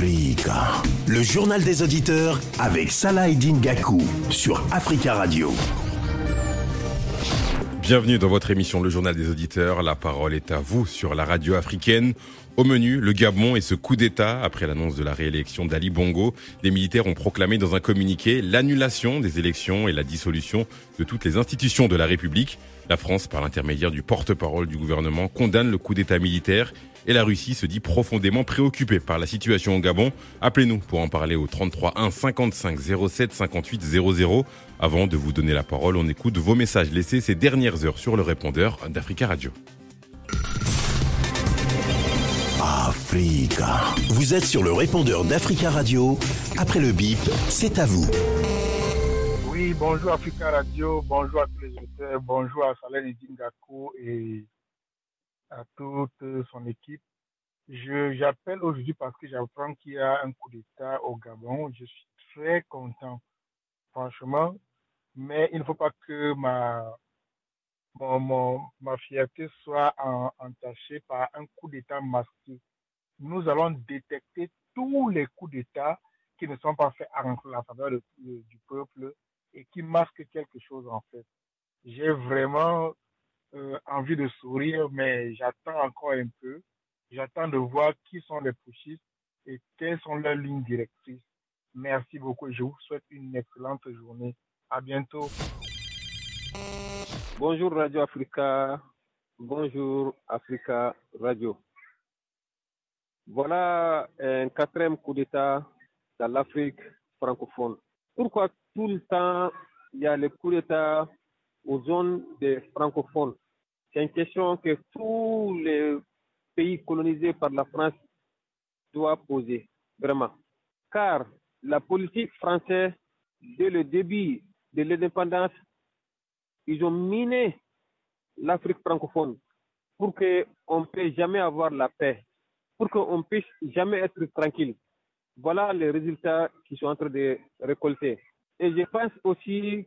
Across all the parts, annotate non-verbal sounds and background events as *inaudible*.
Le journal des auditeurs avec Salah Eddin sur Africa Radio. Bienvenue dans votre émission Le Journal des Auditeurs. La parole est à vous sur la radio africaine. Au menu, le Gabon et ce coup d'État. Après l'annonce de la réélection d'Ali Bongo, les militaires ont proclamé dans un communiqué l'annulation des élections et la dissolution de toutes les institutions de la République. La France, par l'intermédiaire du porte-parole du gouvernement, condamne le coup d'État militaire et la Russie se dit profondément préoccupée par la situation au Gabon. Appelez-nous pour en parler au 33 1 55 07 58 00. Avant de vous donner la parole, on écoute vos messages laissés ces dernières heures sur le répondeur d'Africa Radio. Africa. Vous êtes sur le répondeur d'Africa Radio. Après le bip, c'est à vous. Oui, bonjour Africa Radio, bonjour à tous les auditeurs, bonjour à Saleh Dingaku et à toute son équipe. Je, j'appelle aujourd'hui parce que j'apprends qu'il y a un coup d'État au Gabon. Je suis très content, franchement. Mais il ne faut pas que ma, ma fierté soit en- entachée par un coup d'État masqué. Nous allons détecter tous les coups d'État qui ne sont pas faits en la faveur du peuple et qui masquent quelque chose en fait. J'ai vraiment euh, envie de sourire, mais j'attends encore un peu. J'attends de voir qui sont les pushistes et quelles sont leurs lignes directrices. Merci beaucoup je vous souhaite une excellente journée. À bientôt. Bonjour Radio Africa. Bonjour Africa Radio. Voilà un quatrième coup d'État dans l'Afrique francophone. Pourquoi tout le temps il y a les coups d'État aux zones des francophones C'est une question que tous les pays colonisés par la France doivent poser, vraiment. Car la politique française, dès le début de l'indépendance, ils ont miné l'Afrique francophone pour qu'on ne puisse jamais avoir la paix, pour qu'on puisse jamais être tranquille. Voilà les résultats qu'ils sont en train de récolter. Et je pense aussi,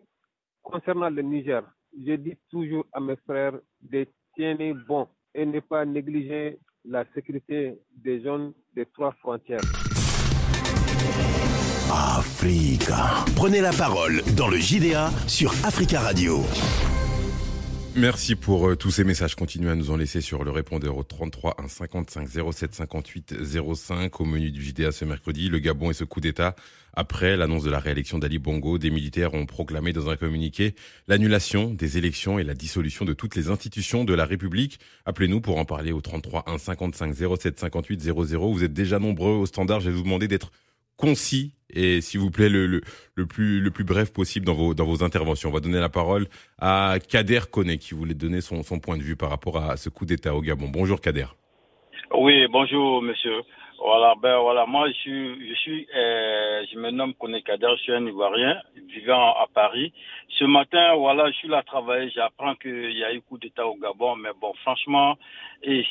concernant le Niger, je dis toujours à mes frères de tenir bon et ne pas négliger la sécurité des zones des trois frontières. Africa. Prenez la parole dans le JDA sur Africa Radio. Merci pour euh, tous ces messages. Continuez à nous en laisser sur le répondeur au 33 1 55 07 58 05 au menu du JDA ce mercredi. Le Gabon et ce coup d'État. Après l'annonce de la réélection d'Ali Bongo, des militaires ont proclamé dans un communiqué l'annulation des élections et la dissolution de toutes les institutions de la République. Appelez-nous pour en parler au 33 1 55 07 58 00. Vous êtes déjà nombreux au standard. Je vais vous demander d'être concis et s'il vous plaît le, plus bref possible dans vos interventions. On va donner la parole à Kader Koné qui voulait donner son, point de vue par rapport à ce coup d'État au Gabon. Bonjour Kader. Oui, bonjour monsieur. Voilà, ben voilà, moi je suis, euh, je me nomme Koné Kader, je suis un Ivoirien vivant à Paris. Ce matin, voilà, je suis là à travailler, j'apprends qu'il y a eu coup d'État au Gabon, mais bon, franchement,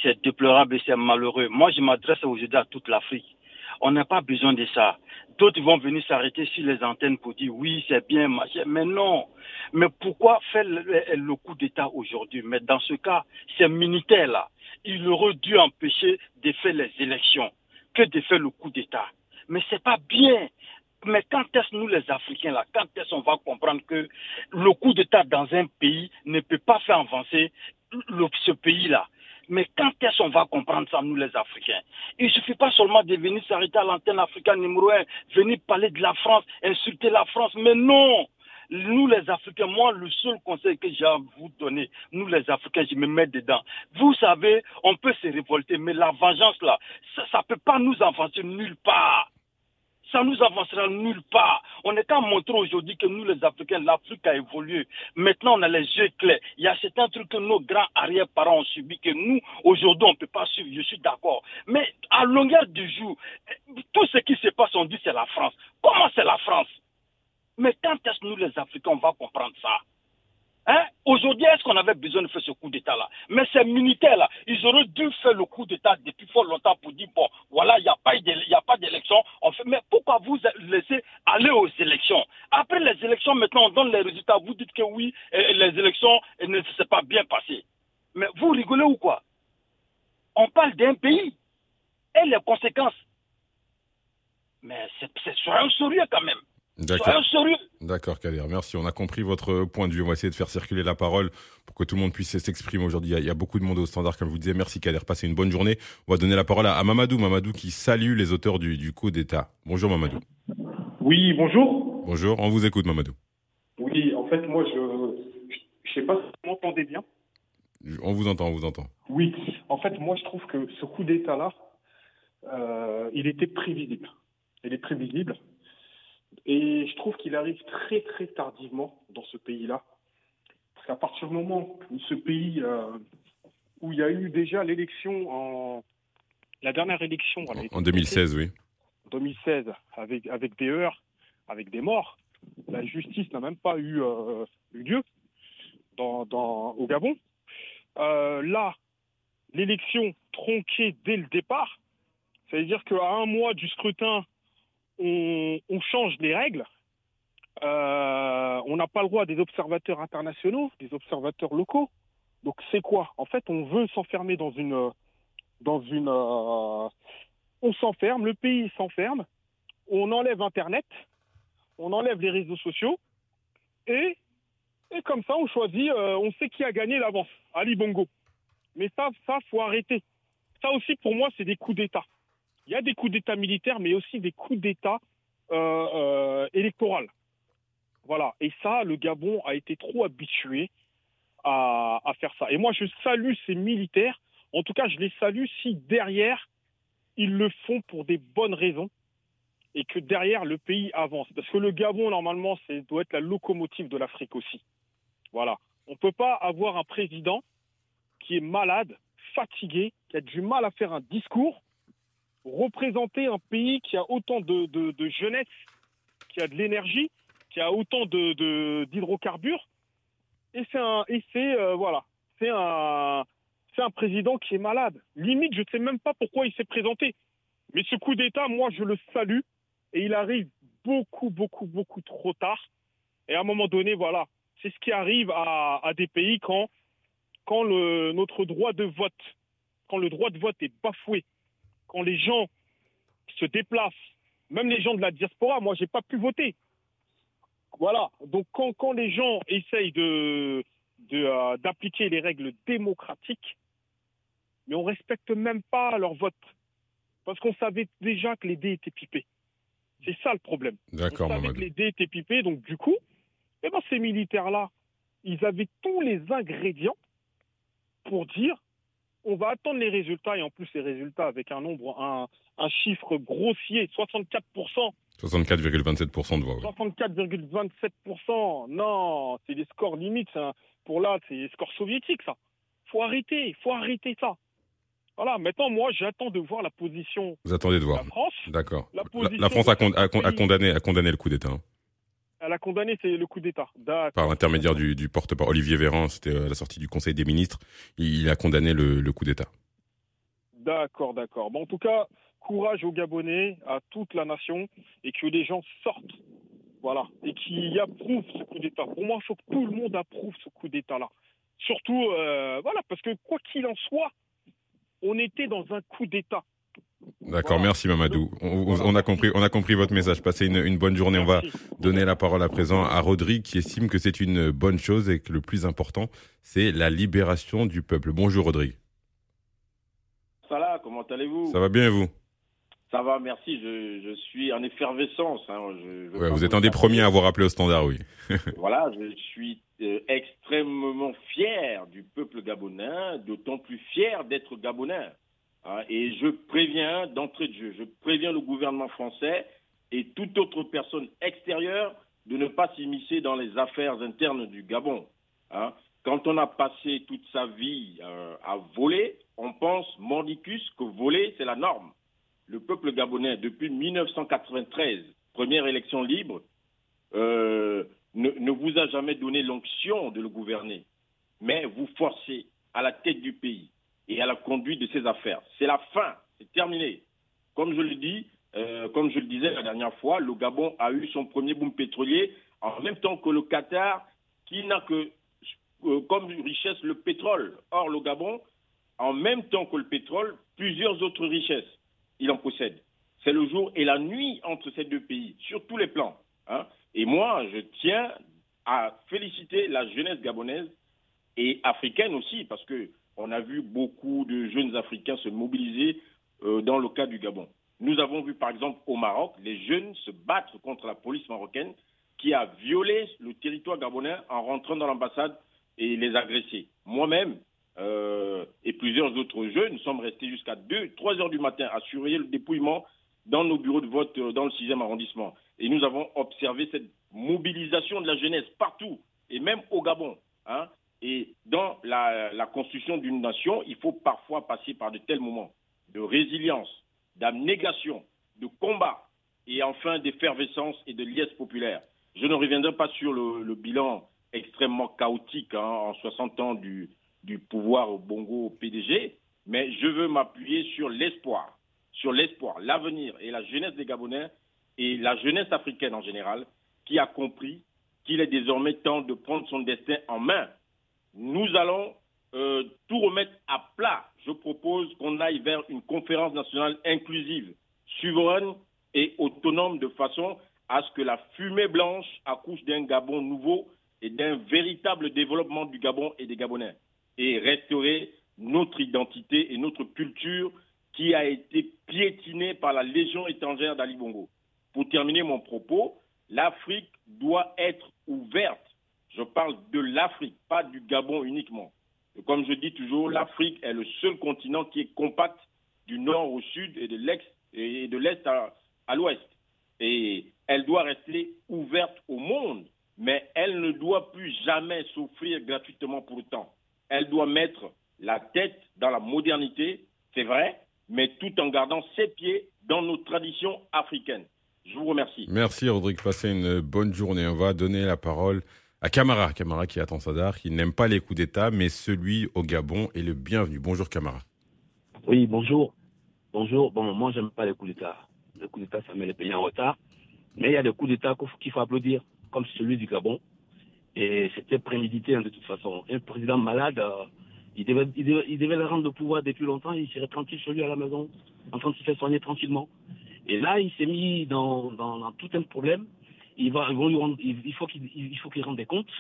c'est déplorable et c'est malheureux. Moi, je m'adresse aujourd'hui à toute l'Afrique. On n'a pas besoin de ça. D'autres vont venir s'arrêter sur les antennes pour dire oui, c'est bien, machin. Mais non. Mais pourquoi faire le, coup d'État aujourd'hui? Mais dans ce cas, ces militaires-là, il aurait dû empêcher de faire les élections que de faire le coup d'État. Mais c'est pas bien. Mais quand est-ce nous les Africains là, quand est-ce on va comprendre que le coup d'État dans un pays ne peut pas faire avancer ce pays-là? Mais quand est-ce qu'on va comprendre ça, nous les Africains? Il ne suffit pas seulement de venir s'arrêter à l'antenne africaine numéro un, venir parler de la France, insulter la France, mais non! Nous les Africains, moi le seul conseil que j'ai à vous donner, nous les Africains, je me mets dedans. Vous savez, on peut se révolter, mais la vengeance là, ça ne peut pas nous avancer nulle part ça nous avancera nulle part. On est qu'à montrer aujourd'hui que nous, les Africains, l'Afrique a évolué. Maintenant, on a les yeux clairs. Il y a certains trucs que nos grands arrière-parents ont subi que nous, aujourd'hui, on ne peut pas suivre. Je suis d'accord. Mais à longueur du jour, tout ce qui se passe, on dit c'est la France. Comment c'est la France? Mais quand est-ce que nous, les Africains, on va comprendre ça? Hein? Aujourd'hui, est-ce qu'on avait besoin de faire ce coup d'État-là? Mais ces militaires-là, ils auraient dû faire le coup d'État depuis fort longtemps pour dire, bon, voilà, il n'y a pas d'élection. Mais pourquoi vous laissez aller aux élections? Après les élections, maintenant, on donne les résultats. Vous dites que oui, les élections ne se sont pas bien passées. Mais vous rigolez ou quoi? On parle d'un pays et les conséquences. Mais c'est soyons sérieux quand même. D'accord, Kader. Merci. On a compris votre point de vue. On va essayer de faire circuler la parole pour que tout le monde puisse s'exprimer aujourd'hui. Il, y a beaucoup de monde au standard, comme je vous disais. Merci, Kader. Passez une bonne journée. On va donner la parole à, Mamadou. Mamadou qui salue les auteurs du, du coup d'État. Bonjour, Mamadou. Oui, bonjour. Bonjour. On vous écoute, Mamadou. Oui, en fait, moi, je ne sais pas si vous m'entendez bien. On vous entend, on vous entend. Oui. En fait, moi, je trouve que ce coup d'État-là, euh, il était prévisible. Il est prévisible. Et je trouve qu'il arrive très très tardivement dans ce pays-là. Parce qu'à partir du moment où ce pays, euh, où il y a eu déjà l'élection en... La dernière élection... En 2016, oui. 2016, avec, avec des heures, avec des morts, la justice n'a même pas eu, euh, lieu dans, dans, au Gabon. Euh, là, l'élection tronquée dès le départ, ça veut dire qu'à un mois du scrutin, on, change les règles. Euh, on n'a pas le droit des observateurs internationaux, des observateurs locaux. Donc c'est quoi? En fait, on veut s'enfermer dans une, euh, on s'enferme, le pays s'enferme, on enlève Internet, on enlève les réseaux sociaux, et, et comme ça, on choisit, euh, on sait qui a gagné l'avance, Ali Bongo. Mais ça, ça faut arrêter. Ça aussi, pour moi, c'est des coups d'État. Il y a des coups d'État militaires, mais aussi des coups d'État euh, euh, électoraux. Voilà. Et ça, le Gabon a été trop habitué à, faire ça. Et moi, je salue ces militaires. En tout cas, je les salue si derrière, ils le font pour des bonnes raisons et que derrière, le pays avance. Parce que le Gabon, normalement, doit être la locomotive de l'Afrique aussi. Voilà. On ne peut pas avoir un président qui est malade, fatigué, qui a du mal à faire un discours représenter un pays qui a autant de, jeunesse, qui a de l'énergie, qui a autant d'hydrocarbures. Et c'est un, et c'est euh, voilà, c'est un, c'est un président qui est malade. Limite, je ne sais même pas pourquoi il s'est présenté. Mais ce coup d'État, moi, je le salue et il arrive beaucoup, beaucoup, beaucoup trop tard. Et à un moment donné, voilà, c'est ce qui arrive à, à des pays quand, quand le, notre droit de vote, quand le droit de vote est bafoué, quand les gens se déplacent, même les gens de la diaspora, moi, j'ai pas pu voter. Voilà. Donc, quand, quand les gens essayent de, euh, d'appliquer les règles démocratiques, mais on respecte même pas leur vote. Parce qu'on savait déjà que les dés étaient pipés. C'est ça le problème. D'accord, On savait que les dés étaient pipés, donc du coup, eh ben, ces militaires-là, ils avaient tous les ingrédients pour dire on va attendre les résultats et en plus les résultats avec un nombre, un, chiffre grossier, 64%. 64,27% de voix. 64,27%. Non, c'est des scores limites. Pour là, c'est des scores soviétiques, ça. Faut arrêter, faut arrêter ça. Voilà, maintenant, moi, j'attends de voir la position Vous attendez de, voir. la France. D'accord. La, France a, condamné, a condamné le coup d'État. Elle a condamné c'est le coup d'État. Par l'intermédiaire du, porte-parole Olivier Véran, c'était à la sortie du Conseil des ministres, il a condamné le, coup d'État. D'accord, d'accord. Bon, en tout cas, courage aux Gabonais, à toute la nation, et que les gens sortent, voilà, et qui approuvent ce coup d'État. Pour moi, il faut que tout le monde approuve ce coup d'État-là. Surtout, euh, voilà, parce que quoi qu'il en soit, on était dans un coup d'État. D'accord, merci Mamadou. On, a compris, on a compris votre message. Passez une, bonne journée. On va donner la parole à présent à Rodrigue qui estime que c'est une bonne chose et que le plus important, c'est la libération du peuple. Bonjour Rodrigue. Salah, comment allez-vous? Ça va bien et vous? Ça va, merci. Je, suis en effervescence. Hein. vous êtes un des premiers à avoir appelé au standard, oui. *laughs* voilà, je suis euh, extrêmement fier du peuple gabonais, d'autant plus fier d'être gabonais. Hein, et je préviens d'entrée de jeu, je préviens le gouvernement français et toute autre personne extérieure de ne pas s'immiscer dans les affaires internes du Gabon. Hein. Quand on a passé toute sa vie euh, à voler, on pense mordicus que voler, c'est la norme. Le peuple gabonais, depuis 1993, première élection libre, euh, ne, ne, vous a jamais donné l'onction de le gouverner, mais vous forcez à la tête du pays et à la conduite de ses affaires. C'est la fin, c'est terminé. Comme je le dis, euh, comme je le disais la dernière fois, le Gabon a eu son premier boom pétrolier en même temps que le Qatar, qui n'a que euh, comme richesse le pétrole. Or, le Gabon, en même temps que le pétrole, plusieurs autres richesses, il en possède. c'est le jour et la nuit entre ces deux pays, sur tous les plans. Hein. Et moi, je tiens à féliciter la jeunesse gabonaise et africaine aussi, parce que on a vu beaucoup de jeunes Africains se mobiliser euh, dans le cas du Gabon. Nous avons vu par exemple au Maroc les jeunes se battre contre la police marocaine qui a violé le territoire gabonais en rentrant dans l'ambassade et les agresser. Moi-même euh, et plusieurs autres jeunes sommes restés jusqu'à 2, 3 heures du matin à surveiller le dépouillement dans nos bureaux de vote euh, dans le 6e arrondissement. Et nous avons observé cette mobilisation de la jeunesse partout, et même au Gabon. Hein. Et dans la, construction d'une nation, il faut parfois passer par de tels moments de résilience, d'abnégation, de combat, et enfin d'effervescence et de liesse populaire. Je ne reviendrai pas sur le, bilan extrêmement chaotique hein, en 60 ans du, pouvoir au Bongo PDG, mais je veux m'appuyer sur l'espoir, sur l'espoir, l'avenir et la jeunesse des Gabonais et la jeunesse africaine en général, qui a compris qu'il est désormais temps de prendre son destin en main. Nous allons euh, tout remettre à plat. Je propose qu'on aille vers une conférence nationale inclusive, souveraine et autonome de façon à ce que la fumée blanche accouche d'un Gabon nouveau et d'un véritable développement du Gabon et des Gabonais et restaurer notre identité et notre culture qui a été piétinée par la Légion étrangère d'Ali Bongo. Pour terminer mon propos, l'Afrique doit être ouverte. Je parle de l'Afrique, pas du Gabon uniquement. Et comme je dis toujours, l'Afrique est le seul continent qui est compact du nord au sud et de l'est et de l'est à, à l'ouest. Et elle doit rester ouverte au monde, mais elle ne doit plus jamais s'offrir gratuitement pour autant. Elle doit mettre la tête dans la modernité, c'est vrai, mais tout en gardant ses pieds dans nos traditions africaines. Je vous remercie. Merci Rodrigue, passez une bonne journée. On va donner la parole à Camara. Camara qui attend Sadar, qui n'aime pas les coups d'État, mais celui au Gabon est le bienvenu. Bonjour Camara. Oui, bonjour. Bonjour. Bon, moi, j'aime pas les coups d'État. Les coups d'État, ça met les pays en retard. Mais il y a des coups d'État qu'il faut applaudir, comme celui du Gabon. Et c'était prémédité hein, de toute façon. Un président malade, euh, il, devait, le rendre le pouvoir depuis longtemps. Il serait tranquille chez lui à la maison, en train de se faire soigner tranquillement. Et là, il s'est mis dans, tout un problème. Il, faut qu'il il faut qu'il rende des comptes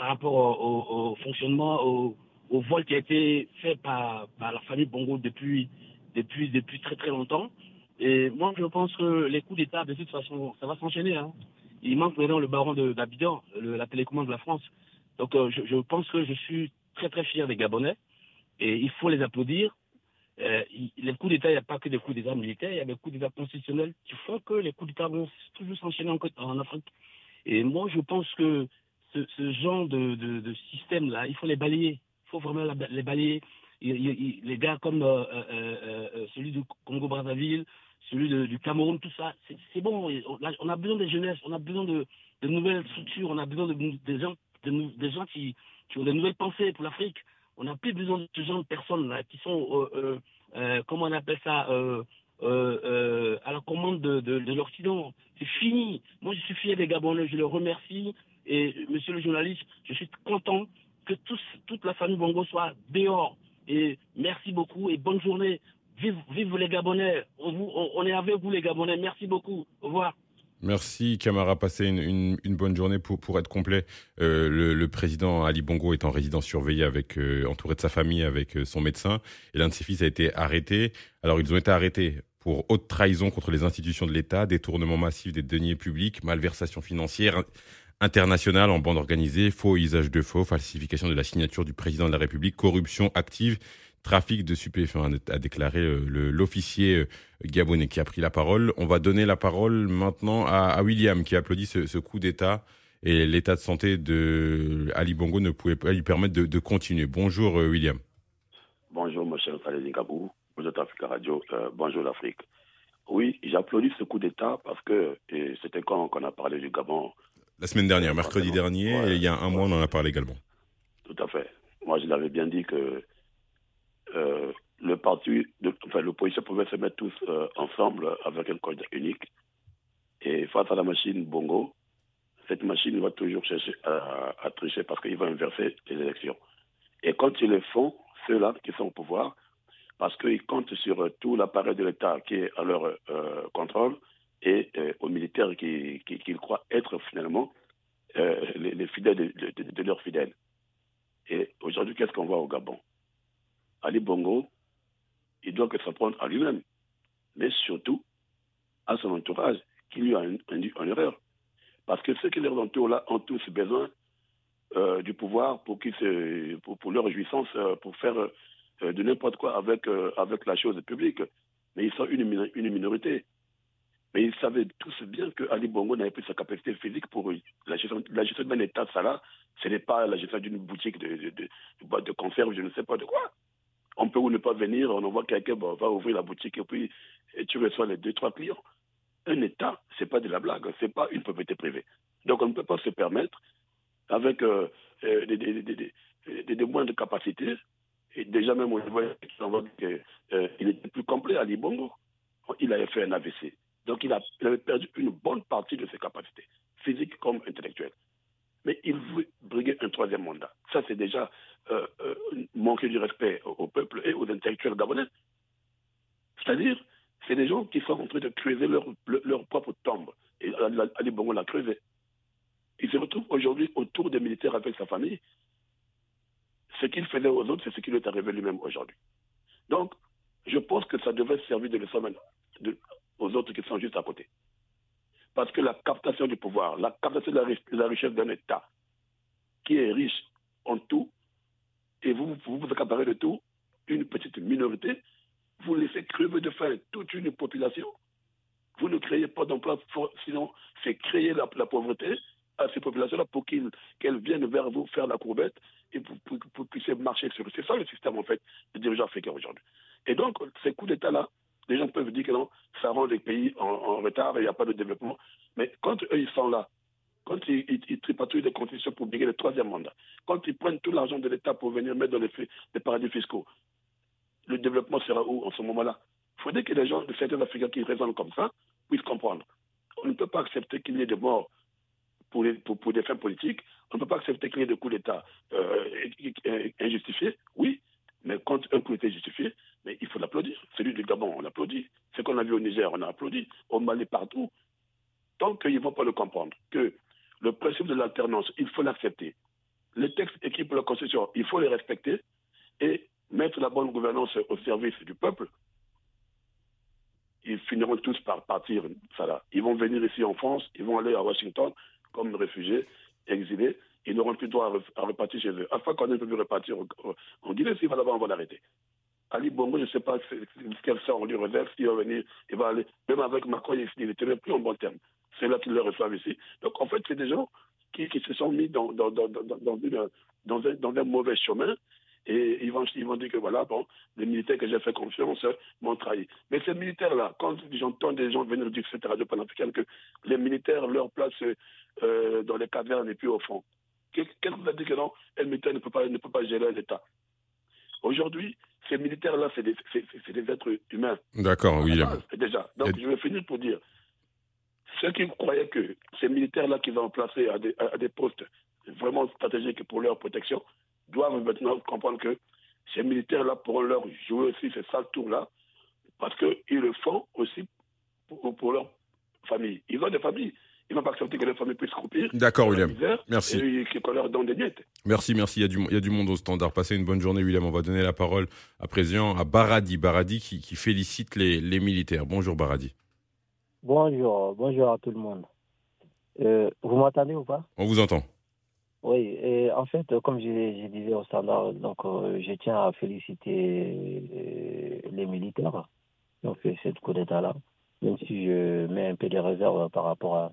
par rapport au, fonctionnement, au, vol qui a été fait par, la famille Bongo depuis, depuis, depuis très très longtemps. Et moi, je pense que les coups d'État, de toute façon, ça va s'enchaîner. Hein. Il manque maintenant le baron d'Abidjan, la télécommande de la France. Donc, euh, je, pense que je suis très très fier des Gabonais et il faut les applaudir. Euh, les coups d'État, il n'y a pas que des coups d'État militaires, il y a des coups d'État constitutionnels qui font que les coups d'État vont toujours s'enchaîner en, Afrique. Et moi, je pense que ce, genre de, système-là, il faut les balayer. Il faut vraiment les balayer. Les gars comme euh, euh, celui du Congo-Brazzaville, celui du Cameroun, tout ça, c'est bon. On a besoin des jeunesses, on a besoin de, nouvelles structures, on a besoin de, de gens, de, des gens qui, qui ont des nouvelles pensées pour l'Afrique. On n'a plus besoin de ce genre de personnes là qui sont, euh, euh, euh, comment on appelle ça, à la commande de, de, de l'Occident. C'est fini. Moi, je suis fier des Gabonais, je les remercie. Et monsieur le journaliste, je suis content que toute la famille Bongo soit dehors. Et merci beaucoup et bonne journée. Vive, vive les Gabonais. On, est avec vous les Gabonais. Merci beaucoup. Au revoir. Merci Camara, passez une, bonne journée pour, être complet. Euh, le, le, président Ali Bongo est en résidence surveillée avec euh, entouré de sa famille avec euh, son médecin et l'un de ses fils a été arrêté. Alors ils ont été arrêtés pour haute trahison contre les institutions de l'État, détournement massif des deniers publics, malversation financière internationale en bande organisée, faux usage de faux, falsification de la signature du président de la République, corruption active trafic de stupéfiants, a déclaré l'officier gabonais qui a pris la parole. On va donner la parole maintenant à, à William qui applaudit ce, ce coup d'État et l'état de santé de Ali Bongo ne pouvait pas lui permettre de, de continuer. Bonjour William. Bonjour monsieur Salédine Kabou, bonjour Africa Radio, euh, bonjour l'Afrique. Oui, j'applaudis ce coup d'État parce que c'était quand qu'on a parlé du Gabon. La semaine dernière, mercredi dernier, ouais, et il y a un mois on en a parlé également. Tout à fait. Moi je l'avais bien dit que euh, le parti, de, enfin l'opposition pouvait se mettre tous euh, ensemble avec un code unique. Et face à la machine Bongo, cette machine va toujours chercher à, tricher parce qu'il va inverser les élections. Et quand ils le font, ceux-là qui sont au pouvoir, parce qu'ils comptent sur tout l'appareil de l'État qui est à leur euh, contrôle et euh, aux militaires qu'ils qui, qui croient être finalement euh, les, les, fidèles de, leurs fidèles. Et aujourd'hui, qu'est-ce qu'on voit au Gabon? Ali Bongo, il doit que s'en prendre à lui-même, mais surtout à son entourage qui lui a induit en erreur. Parce que ceux qui leur entourent là ont tous besoin euh, du pouvoir pour, se, pour, leur jouissance, euh, pour faire euh, de n'importe quoi avec, avec la chose publique. Mais ils sont une, minorité. Mais ils savaient tous bien que Ali Bongo n'avait plus sa capacité physique pour la gestion, la gestion d'un État, ça là, ce n'est pas la gestion d'une boutique de, de, de, de, de conserve, je ne sais pas de quoi. On peut ou ne pas venir, on envoie quelqu'un, va ouvrir la boutique et puis tu reçois les deux, trois clients. Un État, c'est pas de la blague, c'est pas une propriété privée. Donc on ne peut pas se permettre, avec euh, des, des, des, des, moindres capacités, et déjà même on voit qu'il euh, était plus complet à Libongo. Il avait fait un AVC. Donc il, a, il avait perdu une bonne partie de ses capacités, physiques comme intellectuelles. Mais il veut briguer un troisième mandat. Ça, c'est déjà euh, euh, manquer du respect au, peuple et aux intellectuels gabonais. C'est-à-dire, c'est des gens qui sont en train de creuser leur, leur propre tombe. Et Ali Bongo l'a creusé. Il se retrouve aujourd'hui autour des militaires avec sa famille. Ce qu'il faisait aux autres, c'est ce qui lui est arrivé lui-même aujourd'hui. Donc, je pense que ça devait servir de leçon aux autres qui sont juste à côté. Parce que la captation du pouvoir, la captation de la, richesse d'un État qui est riche en tout, et vous vous, vous accaparez de tout, une petite minorité, vous laissez crever de faim toute une population. Vous ne créez pas d'emploi, sinon c'est créer la, pauvreté à ces populations-là pour qu'elles qu viennent vers vous faire la courbette et pour, pour, pour puissiez marcher sur eux. C'est ça le système, en fait, de dirigeants africains aujourd'hui. Et donc, ces coups d'État-là, les gens peuvent dire que non, ça rend les pays en, retard et il n'y a pas de développement. Mais quand eux, ils sont là, quand ils, ils, ils tripatouillent des conditions pour briguer le troisième mandat, quand ils prennent tout l'argent de l'État pour venir mettre dans les, les paradis fiscaux, le développement sera où en ce moment-là? Il faudrait que les gens de certains Africains qui raisonnent comme ça puissent comprendre. On ne peut pas accepter qu'il y ait des morts pour, les, des fins politiques. On ne peut pas accepter qu'il y ait des coups d'État euh, injustifiés. Oui, mais quand un coup était justifié, mais il faut l'applaudir. Celui du Gabon, on l'applaudit. Ce qu'on a vu au Niger, on a applaudi. Au Mali, partout. Tant qu'ils ne vont pas le comprendre, que le principe de l'alternance, il faut l'accepter. Les textes écrits pour la Constitution, il faut les respecter et mettre la bonne gouvernance au service du peuple. Ils finiront tous par partir, ça là. Ils vont venir ici en France, ils vont aller à Washington comme réfugiés, exilés, ils n'auront plus droit à, repartir chez eux. Afin qu'on ait pu repartir en Guinée, s'il va là-bas, on va l'arrêter. Ali Bongo, je ne sais pas quel sort on lui réserve, s'il va venir, il va aller. Même avec Macron, il n'était plus en bon terme. C'est là qu'ils le reçoivent ici. Donc en fait, c'est des gens qui, se sont mis dans, dans, un, mauvais chemin. Et ils vont, dire que voilà, bon, les militaires que j'ai fait confiance m'ont trahi. Mais ces militaires-là, quand j'entends des gens venir dire cette radio panafricaine que les militaires, leur place euh, dans les cavernes et puis au fond, qu'est-ce que vous a dit que non, un militaire ne peut ne peut pas gérer l'État? Aujourd'hui, ces militaires-là, c'est des, des, êtres humains. D'accord, oui. Déjà. Donc, Et... je vais finir pour dire ceux qui croyaient que ces militaires-là qu'ils ont placés à des, à des, postes vraiment stratégiques pour leur protection doivent maintenant comprendre que ces militaires-là pourront leur jouer aussi ce sale tour-là parce qu'ils le font aussi pour, pour leur famille. Ils ont des familles. Ils ne vont pas accepter que les familles puissent croupir. D'accord, William. merci. Et qu'on leur donne des miettes. Merci, merci. Il y, a du, il y, a du, monde au standard. Passez une bonne journée, William. On va donner la parole à présent à Baradi. Baradi qui, qui félicite les, les, militaires. Bonjour, Baradi. Bonjour, bonjour à tout le monde. Euh, vous m'entendez ou pas? On vous entend. Oui, et en fait, comme je, je disais au standard, donc euh, je tiens à féliciter euh, les militaires qui ont fait cette coup d'État-là, même si je mets un peu de réserve par rapport à,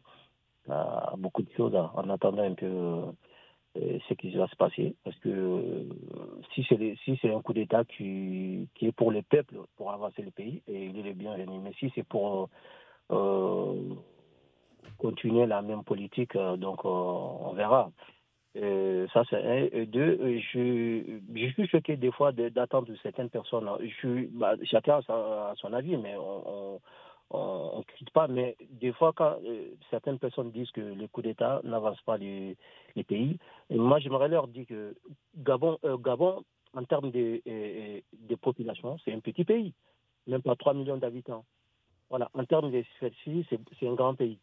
à, beaucoup de choses en attendant un peu euh, ce qui va se passer. Parce que euh, si c'est si un coup d'État qui, qui est pour le peuple, pour avancer le pays, et il est bienvenu. Mais si c'est pour euh, continuer la même politique, donc on verra. Ça, c'est un. Et deux, je, je suis choqué des fois d'attendre certaines personnes. Je suis, bah, chacun a, son avis, mais on on ne critique pas, mais des fois, quand euh, certaines personnes disent que les coups d'État n'avancent pas les, pays, et moi, j'aimerais leur dire que Gabon, euh, Gabon en termes de, euh, de population, c'est un petit pays, même pas 3 millions d'habitants. Voilà, en termes de superficie, c'est un grand pays.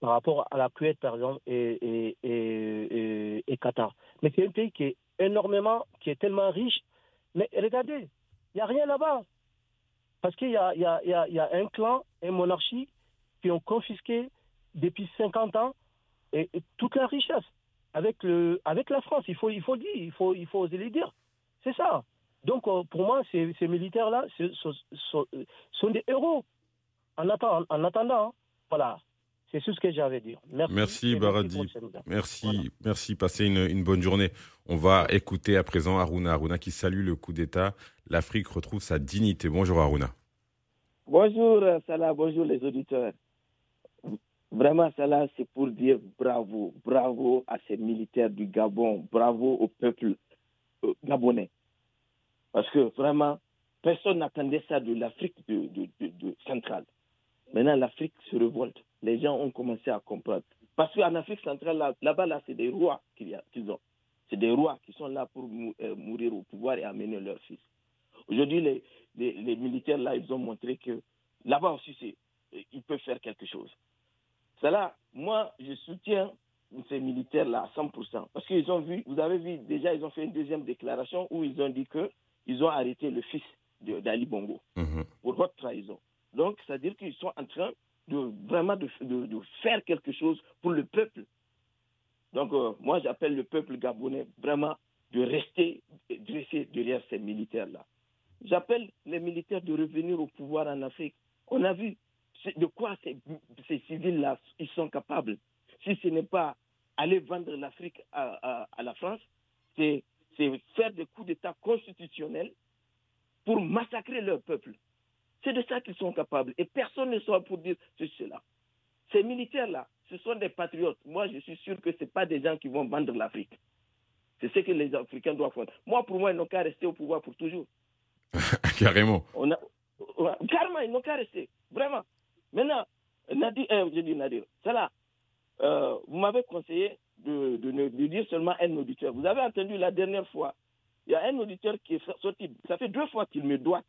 Par rapport à la Kuwait, par exemple, et, et Qatar. Mais c'est un pays qui est énormément, qui est tellement riche. Mais regardez, il n'y a rien là-bas. Parce qu'il y a, y, y, a, un clan, une monarchie qui ont confisqué depuis 50 ans toute la richesse avec, le, la France. Il faut, il faut dire, il faut, il faut oser le dire. C'est ça. Donc, euh, pour moi, ces, militaires-là sont, sont, sont, des héros. En, attendant, en attendant, voilà. C'est tout ce que j'avais à dire. Merci, merci Baradi. Merci, merci. Passez une, une, bonne journée. On va écouter à présent Aruna. Aruna qui salue le coup d'État. L'Afrique retrouve sa dignité. Bonjour Aruna. Bonjour Salah, bonjour les auditeurs. Vraiment, Salah, c'est pour dire bravo, bravo à ces militaires du Gabon, bravo au peuple euh, gabonais. Parce que vraiment, personne n'attendait ça de l'Afrique de, de, de, centrale. Maintenant, l'Afrique se révolte. Les gens ont commencé à comprendre. Parce qu'en Afrique centrale, là-bas, là, c'est des rois qu'ils ont. C'est des rois qui sont là pour euh, mourir au pouvoir et amener leurs fils. Aujourd'hui, les, les, les, militaires, là, ils ont montré que là-bas aussi, c'est, ils peuvent faire quelque chose. Cela, moi, je soutiens ces militaires-là à 100%. Parce qu'ils ont vu, vous avez vu, déjà, ils ont fait une deuxième déclaration où ils ont dit qu'ils ont arrêté le fils d'Ali Bongo Mhm. pour votre trahison. Donc, c'est-à-dire qu'ils sont en train de vraiment de, faire quelque chose pour le peuple. Donc, euh, moi, j'appelle le peuple gabonais vraiment de rester dressé derrière ces militaires-là. J'appelle les militaires de revenir au pouvoir en Afrique. On a vu de quoi ces, civils-là ils sont capables. Si ce n'est pas aller vendre l'Afrique à, la France, c'est faire des coups d'État constitutionnels pour massacrer leur peuple. C'est de ça qu'ils sont capables. Et personne ne soit pour dire cela. Ces militaires-là, ce sont des patriotes. Moi, je suis sûr que ce pas des gens qui vont vendre l'Afrique. C'est ce que les Africains doivent faire. Moi, pour moi, ils n'ont qu'à rester au pouvoir pour toujours. *laughs* Carrément. On a, carrément, ils n'ont qu'à rester. Vraiment. Maintenant, Nadir, euh, je dis Nadir, c'est là. Euh, vous m'avez conseillé de, de, de, dire seulement un auditeur. Vous avez entendu la dernière fois, il y a un auditeur qui est sorti, ça fait deux fois qu'il me doit,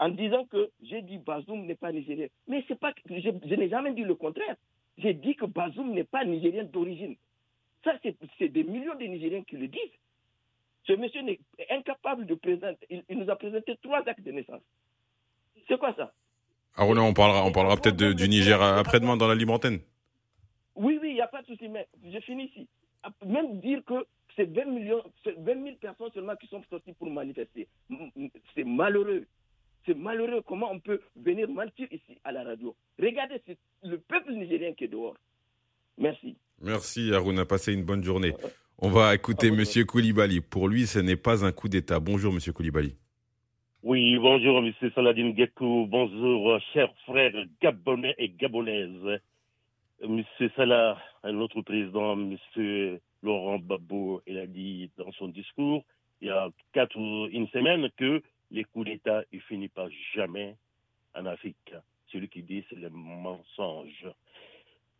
en disant que j'ai dit Bazoum n'est pas nigérien. Mais c'est pas, je, je n'ai jamais dit le contraire. J'ai dit que Bazoum n'est pas nigérien d'origine. Ça, c'est des millions de Nigériens qui le disent. Ce monsieur est incapable de présenter. Il, il, nous a présenté trois actes de naissance. C'est quoi ça? Ah on parlera, on parlera peut-être du Niger après-demain dans la libre antenne. Oui, oui, il n'y a pas de souci, mais je finis ici. Même dire que c'est 20 millions, 20 000 personnes seulement qui sont sorties pour manifester. C'est malheureux. C'est malheureux comment on peut venir mentir ici à la radio. Regardez, c'est le peuple nigérien qui est dehors. Merci. Merci Aruna, passez une bonne journée. On va écouter Monsieur Koulibaly. Pour lui, ce n'est pas un coup d'État. Bonjour Monsieur Koulibaly. Oui, bonjour Monsieur Saladin Gekou. Bonjour chers frères gabonais et gabonaises. Monsieur Salah, un autre président, Monsieur Laurent Gbagbo, il a dit dans son discours il y a quatre une semaine que les coups d'État ne finissent pas jamais en Afrique. Celui qui dit c'est le mensonge.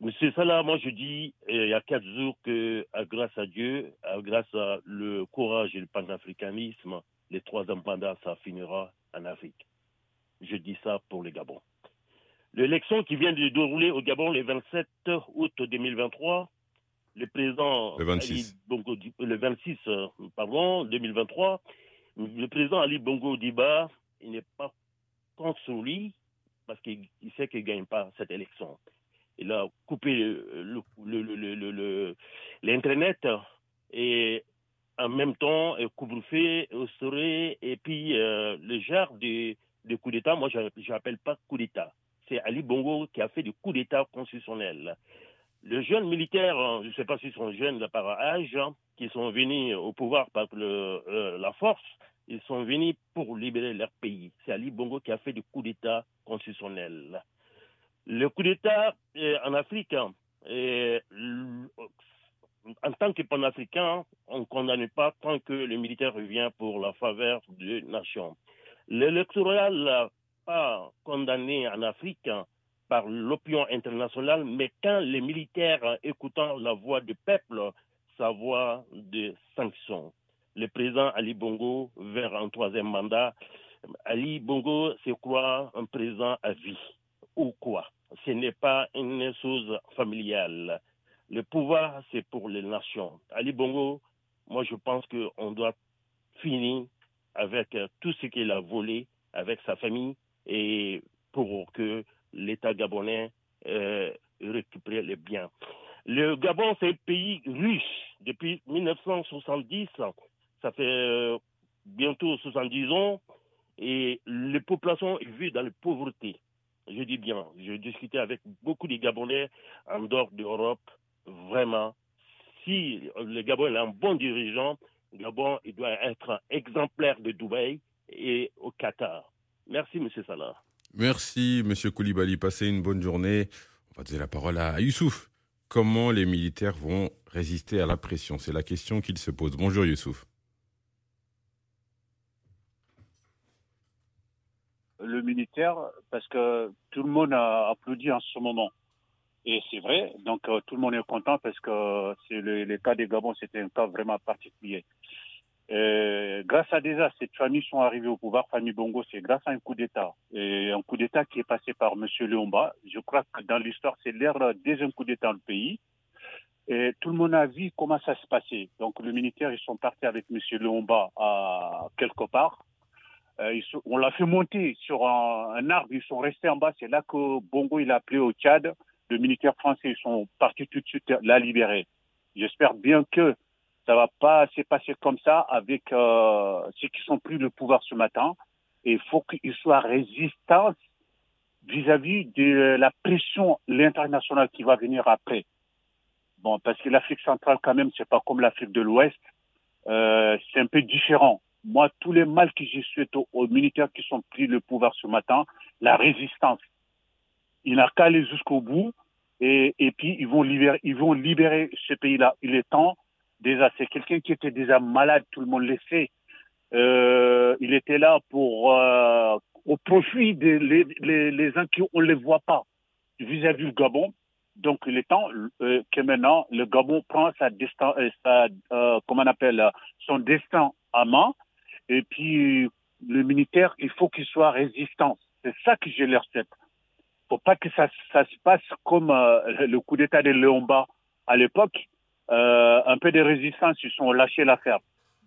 Monsieur Salah, moi je dis il y a quatre jours que grâce à Dieu, grâce à le courage et le panafricanisme, les trois mandat, ça finira en Afrique. Je dis ça pour le Gabon. L'élection qui vient de dérouler au Gabon le 27 août 2023, le président le 26, Ali le 26 pardon, 2023, le président Ali Bongo Diba, il n'est pas contre lui parce qu'il sait qu'il ne gagne pas cette élection. Il a coupé l'Internet et en même temps couvre-feu, serait et puis euh, le genre de, de coup d'État, moi je n'appelle pas coup d'État. C'est Ali Bongo qui a fait du coup d'État constitutionnel. Les jeunes militaires, je ne sais pas s'ils sont jeunes par âge, qui sont venus au pouvoir par le, euh, la force, ils sont venus pour libérer leur pays. C'est Ali Bongo qui a fait du coup d'État constitutionnel. Le coup d'État euh, en Afrique, euh, en tant que panafricain, on ne condamne pas tant que le militaire revient pour la faveur de nation. L'électoral pas condamné en Afrique par l'opinion internationale, mais quand les militaires, écoutant la voix du peuple, sa voix de sanction. le président Ali Bongo vers un troisième mandat. Ali Bongo c'est quoi un président à vie ou quoi Ce n'est pas une chose familiale. Le pouvoir, c'est pour les nations. Ali Bongo, moi je pense qu'on doit finir avec tout ce qu'il a volé avec sa famille et pour que l'État gabonais euh, récupère les biens. Le Gabon, c'est un pays riche. Depuis 1970, ça fait euh, bientôt 70 ans, et les populations vivent dans la pauvreté. Je dis bien, j'ai discuté avec beaucoup de Gabonais en dehors d'Europe. Vraiment, si le Gabon est un bon dirigeant, le Gabon doit être exemplaire de Dubaï et au Qatar. Merci, M. Salah. Merci, M. Koulibaly. Passez une bonne journée. On va donner la parole à Youssouf. Comment les militaires vont résister à la pression? C'est la question qu'il se pose. Bonjour, Youssouf. le militaire parce que tout le monde a applaudi en ce moment. Et c'est vrai, donc euh, tout le monde est content parce que c'est le, le, cas des Gabon, c'était un cas vraiment particulier. Euh, grâce à déjà cette famille sont arrivées au pouvoir, famille Bongo, c'est grâce à un coup d'État. Un coup d'État qui est passé par M. Léomba. Je crois que dans l'histoire, c'est l'ère des un coup d'État dans le pays. Et tout le monde a vu comment ça se passait. Donc, le militaire, ils sont partis avec M. Léomba à quelque part. Euh, on l'a fait monter sur un, un, arbre, ils sont restés en bas. C'est là que Bongo, il a appelé au Tchad. Le militaire français, ils sont partis tout de suite la libérer. J'espère bien que ça va pas se passer comme ça avec euh, ceux qui sont pris le pouvoir ce matin. Et il faut qu'ils soient résistants vis-à-vis de la pression l'international qui va venir après. Bon, parce que l'Afrique centrale, quand même, c'est pas comme l'Afrique de l'Ouest. Euh, c'est un peu différent. Moi, tous les mal que j'ai souhaité aux, aux, militaires qui sont pris le pouvoir ce matin, la résistance. Il n'a qu'à aller jusqu'au bout et, et puis ils vont libérer, ils vont libérer ce pays-là. Il est temps déjà, c'est quelqu'un qui était déjà malade, tout le monde le sait. Euh, il était là pour euh, au profit des les, les, les uns qui on les voit pas vis-à-vis du Gabon. Donc il est temps euh, que maintenant le Gabon prend sa destin, sa comment on appelle son destin à main. Et puis le militaire, il faut qu'il soit résistant. C'est ça que je leur souhaite. Faut pas que ça, ça se passe comme le coup d'État de Léomba à l'époque euh, un peu de résistance, ils sont lâchés l'affaire.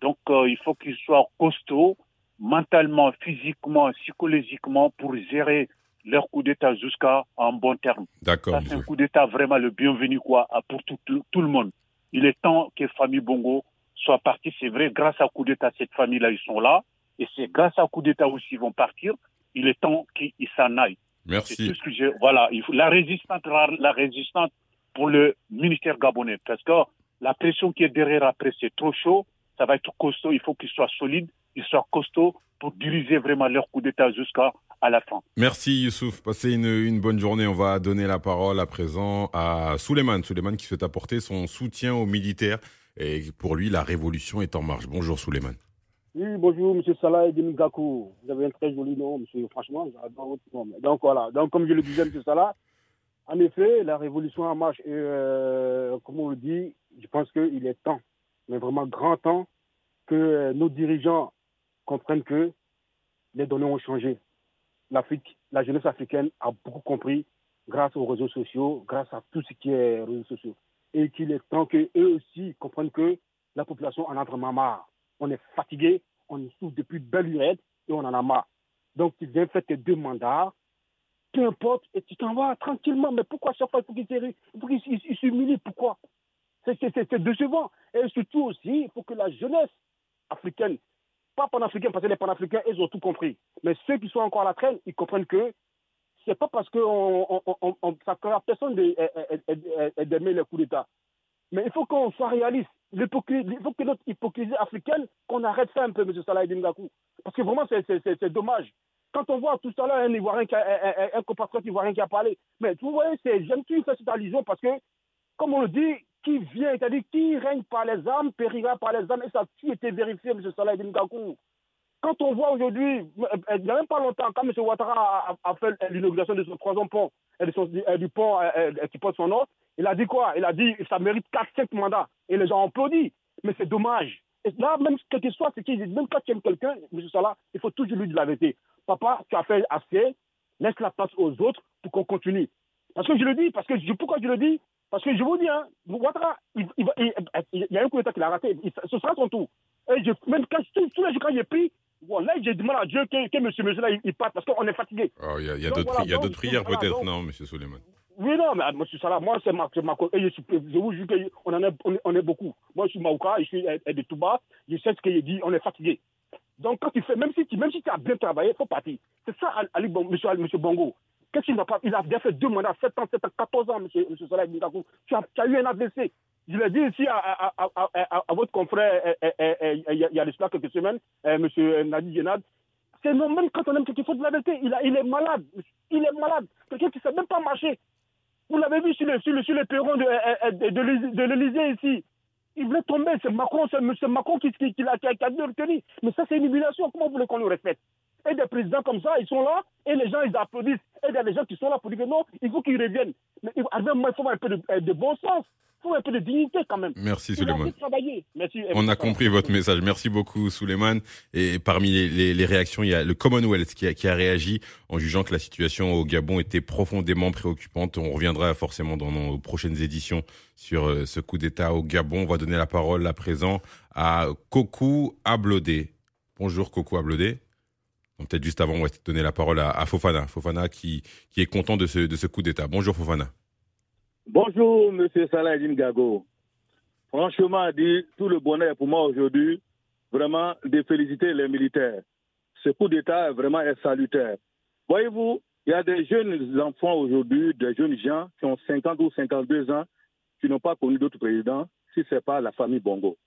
Donc, euh, il faut qu'ils soient costauds, mentalement, physiquement, psychologiquement, pour gérer leur coup d'État jusqu'à un bon terme. D'accord. C'est un coup d'État vraiment le bienvenu, quoi, pour tout, tout, tout, le monde. Il est temps que famille Bongo soit partie. C'est vrai, grâce à coup d'État, cette famille-là, ils sont là. Et c'est grâce à coup d'État aussi qu'ils vont partir. Il est temps qu'ils s'en aillent. Merci. Tout ce que voilà, il faut, la résistance, la résistance pour le ministère gabonais. Parce que la pression qui est derrière après, c'est trop chaud. Ça va être costaud. Il faut qu'ils soient solides, ils soient costauds pour diriger vraiment leur coup d'État jusqu'à à la fin. Merci Youssouf. Passez une, une, bonne journée. On va donner la parole à présent à Souleymane. Souleymane qui souhaite apporter son soutien aux militaires. Et pour lui, la révolution est en marche. Bonjour Souleymane. Oui, bonjour, M. Salah Edin Gakou. Vous avez un très joli nom, monsieur. Franchement, j'adore votre nom. Donc voilà. Donc, comme je le disais, M. Salah, en effet, la révolution en marche, euh, comme on le dit, je pense qu'il est temps, mais vraiment grand temps, que euh, nos dirigeants comprennent que les données ont changé. L'Afrique, la jeunesse africaine a beaucoup compris grâce aux réseaux sociaux, grâce à tout ce qui est réseaux sociaux. Et qu'il est temps qu'eux aussi comprennent que la population en a vraiment marre. On est fatigué, on souffre depuis belle lurette et on en a marre. Donc, tu viens faire tes deux mandats, peu importe, et tu t'en vas tranquillement. Mais pourquoi chaque fois il faut qu'il qu s'humilie Pourquoi? C'est décevant. Et surtout aussi, il faut que la jeunesse africaine, pas panafricaine, parce que les panafricains, ils ont tout compris. Mais ceux qui sont encore à la traîne, ils comprennent que c'est pas parce que on, on, on, ça ne personne d'aimer les coups d'État. Mais il faut qu'on soit réaliste. Il faut que notre hypocrisie africaine, qu'on arrête ça un peu, M. Salah Ngakou. Parce que vraiment, c'est dommage. Quand on voit tout à l'heure un Ivoirien, qui a, un, compatriote Ivoirien qui a parlé, mais vous voyez, j'aime tu faire cette allusion parce que, comme on le dit, qui vient, c'est-à-dire qui règne par les armes, périra par les armes, et ça a tout été vérifié, M. Salah Ngakou. Quand on voit aujourd'hui, il n'y a même pas longtemps, quand M. Ouattara a, fait l'inauguration de son troisième pont, et de son, du pont qui porte son nom, il a dit quoi? Il a dit ça mérite 4-5 mandats. Et les gens ont applaudi. Mais c'est dommage. Et là, même quel que soit ce qu'il dit, même quand tu aimes quelqu'un, M. Salah, il faut toujours lui dire la vérité. Papa, tu as fait assez, laisse la place aux autres pour qu'on continue. Parce que je le dis, parce que je, pourquoi je le dis? Parce que je vous dis, hein, Ouattara, il, il, il, il, y a un coup d'État qu'il a raté, ce sera son tour. Et je, même quand, tous, tous les jours, quand j'ai pris, bon, là, j'ai demandé à Dieu que, que monsieur, monsieur là, il, parte parce qu'on est fatigué. Oh, Il y a, y d'autres voilà, prières voilà, peut-être, non, monsieur Suleiman Oui, non, mais monsieur Salah, moi, c'est ma, ma et je, suis- je vous jure qu'on en est, on est, on est beaucoup. Moi, je suis Maouka, je suis euh, de Touba, je sais ce qu'il dit, on est fatigué. Donc, quand tu fais, même si tu, même si tu as bien travaillé, il faut partir. C'est ça, Ali, monsieur, monsieur Bongo. Qu'est-ce qu'il n'a pas Il a déjà fait deux mandats, 7 ans, 7 ans, 14 ans, monsieur, monsieur Ibn tu as, tu as eu un AVC. Je l'ai dit ici à, à, à, votre confrère euh, euh, euh, il y a, quelques semaines, monsieur Nadi Genad. C'est non, même quand on aime quelqu'un, il faut de la vérité. Il, a, il est malade. Il est malade. Quelqu'un qui ne sait même pas marcher. Vous l'avez vu sur le, sur le, sur le perron de, de, de, l'Élysée ici. Il voulait tomber. C'est Macron, c'est Macron qui, qui, qui a, dû. Mais ça, c'est une humiliation. Comment vous voulez qu'on le respecte? Et des présidents comme ça, ils sont là et les gens, ils applaudissent. Et il y a des gens qui sont là pour dire que non, il faut qu'ils reviennent. Mais à un moment, il faut avoir un peu de, euh, de bon sens. Faut un peu de dignité quand même. Merci, travaillé. Merci. On a compris votre message. Merci beaucoup, Suleiman. Et parmi les, les- les réactions, il y a le Commonwealth qui a, qui a réagi en jugeant que la situation au Gabon était profondément préoccupante. On reviendra forcément dans nos prochaines éditions sur euh, ce coup d'État au Gabon. On va donner la parole à présent à Kokou Ablodé. Bonjour, Kokou Ablodé. Peut-être juste avant, on va donner la parole à, à Fofana. Fofana qui, qui est content de ce, de ce coup d'État. Bonjour, Fofana. Bonjour, Monsieur Saladin Gago. Franchement, dit tout le bonheur pour moi aujourd'hui, vraiment de féliciter les militaires. Ce coup d'État vraiment est salutaire. Voyez-vous, il y a des jeunes enfants aujourd'hui, des jeunes gens qui ont 50 ou 52 ans, qui n'ont pas connu d'autres présidents, si ce n'est pas la famille Bongo.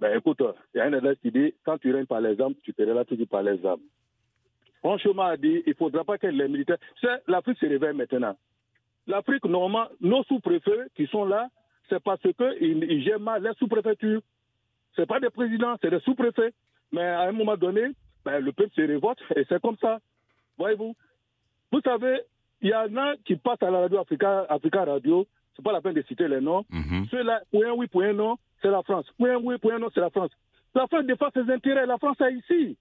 Ben écoute, il y a un adage qui dit, quand tu règnes par les armes, tu paieras toujours par les armes. Franchement, dit, il ne faudra pas que les militaires... L'Afrique se réveille maintenant. L'Afrique, normalement, nos sous-préfets qui sont là, c'est parce qu'ils ils gèrent mal les sous-préfectures. Ce pas des présidents, c'est des sous-préfets. Mais à un moment donné, ben, le peuple se révolte et c'est comme ça. Voyez-vous? Vous savez, il y en a qui passent à la radio Africa, Africa Radio, c'est pas la peine de citer les noms. Ceux-là, pour un oui, pour un non, c'est la France. Pour un oui, pour un non, c'est la France. La France défend ses intérêts, la France est ici.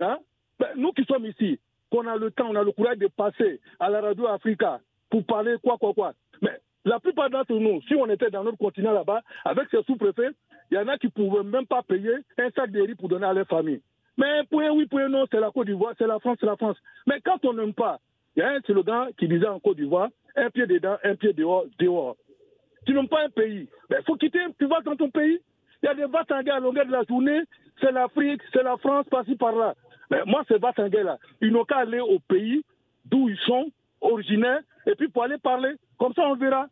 Hein? Ben, nous qui sommes ici, qu'on a le temps, on a le courage de passer à la radio Africa pour parler quoi, quoi, quoi. Mais la plupart d'entre nous, si on était dans notre continent là-bas, avec ces sous-préfets, il y en a qui ne pouvaient même pas payer un sac de riz pour donner à leur famille. Mais pour un oui, pour un non, c'est la Côte d'Ivoire, c'est la France, c'est la France. Mais quand on n'aime pas, il y a un slogan qui disait en Côte d'Ivoire, un pied dedans, un pied dehors, dehors. Tu n'aimes pas un pays, il faut quitter, tu vas dans ton pays. Il y a des Vatangais à longueur de la journée, c'est l'Afrique, c'est la France, par-ci, par-là. Mais moi, ces Vatangais-là, ils n'ont qu'à aller au pays d'où ils sont, originaires, et puis pour aller parler. Comme ça, on verra.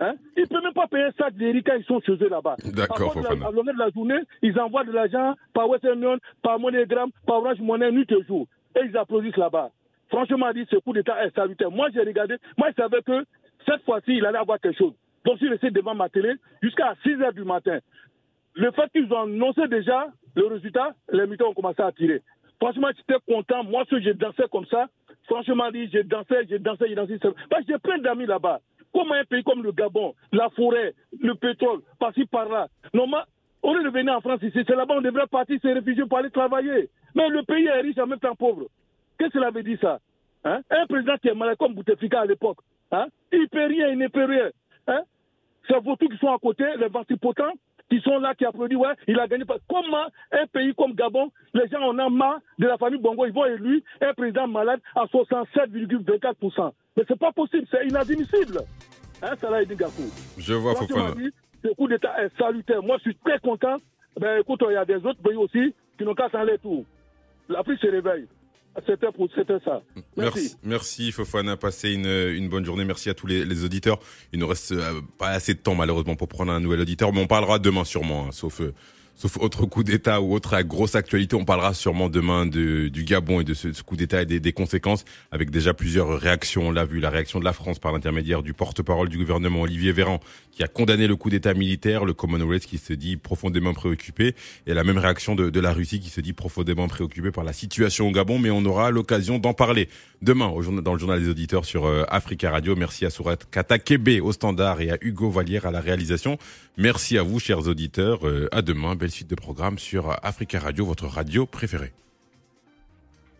Hein? Ils ne peuvent même pas payer sac de quand ils sont chez eux là-bas. D'accord, À cause de la- Fofana. À longueur de la journée, ils envoient de l'argent par Western Union, par MoneyGram, par Orange Money, nuit et jour. Et ils applaudissent là-bas. Franchement, dit, ce coup d'État est salutaire. Moi, j'ai regardé, moi, je savais que cette fois-ci, il allait avoir quelque chose. Donc, je suis resté devant ma télé jusqu'à 6 heures du matin. Le fait qu'ils ont annoncé déjà le résultat, les militaires ont commencé à tirer. Franchement, j'étais content. Moi, si j'ai dansé comme ça, franchement, dit, j'ai dansé, j'ai dansé, j'ai dansé. Parce que j'ai plein d'amis là-bas. Comment un pays comme le Gabon, la forêt, le pétrole, par-ci, par-là. Normalement, au lieu de venir en France ici, c'est là-bas on devrait partir se réfugier pour aller travailler. Mais le pays est riche en même temps pauvre. Qu'est-ce que cela veut dire ça? Hein? Un président qui est malade comme Bouteflika à l'époque, hein? il ne peut rien, il ne peut rien. Hein? C'est vos qui sont à côté, les ventripotents, qui sont là, qui applaudissent, ouais, il a gagné. Comment un pays comme Gabon, les gens en ont marre de la famille Bongo, ils vont élire un président malade à 67,24%. Mais c'est pas possible, c'est inadmissible. Hein, Salah Gakou. Je vois Franchement Fofana. dit, Ce coup d'État est salutaire. Moi, je suis très content. Ben, écoute, il y a des autres pays aussi qui n'ont qu'à s'en aller tout. L'Afrique se réveille. C'était ça. Merci. Merci Fofana, passez une, bonne journée. Merci à tous les, les auditeurs. Il ne reste euh, pas assez de temps malheureusement pour prendre un nouvel auditeur, mais on parlera demain sûrement, hein, sauf euh, sauf autre coup d'État ou autre grosse actualité. On parlera sûrement demain de, du Gabon et de ce, coup d'État et des, conséquences, avec déjà plusieurs réactions. On l'a vu, la réaction de la France par l'intermédiaire du porte-parole du gouvernement Olivier Véran, qui a condamné le coup d'État militaire, le Commonwealth qui se dit profondément préoccupé, et la même réaction de, la Russie qui se dit profondément préoccupée par la situation au Gabon. Mais on aura l'occasion d'en parler demain dans le journal des auditeurs sur euh, Africa Radio. Merci à Sourat Katakebe au standard et à Hugo Vallière à la réalisation. Merci à vous, chers auditeurs. Euh, à demain. Belle suite de programmes sur Africa Radio, votre radio préférée.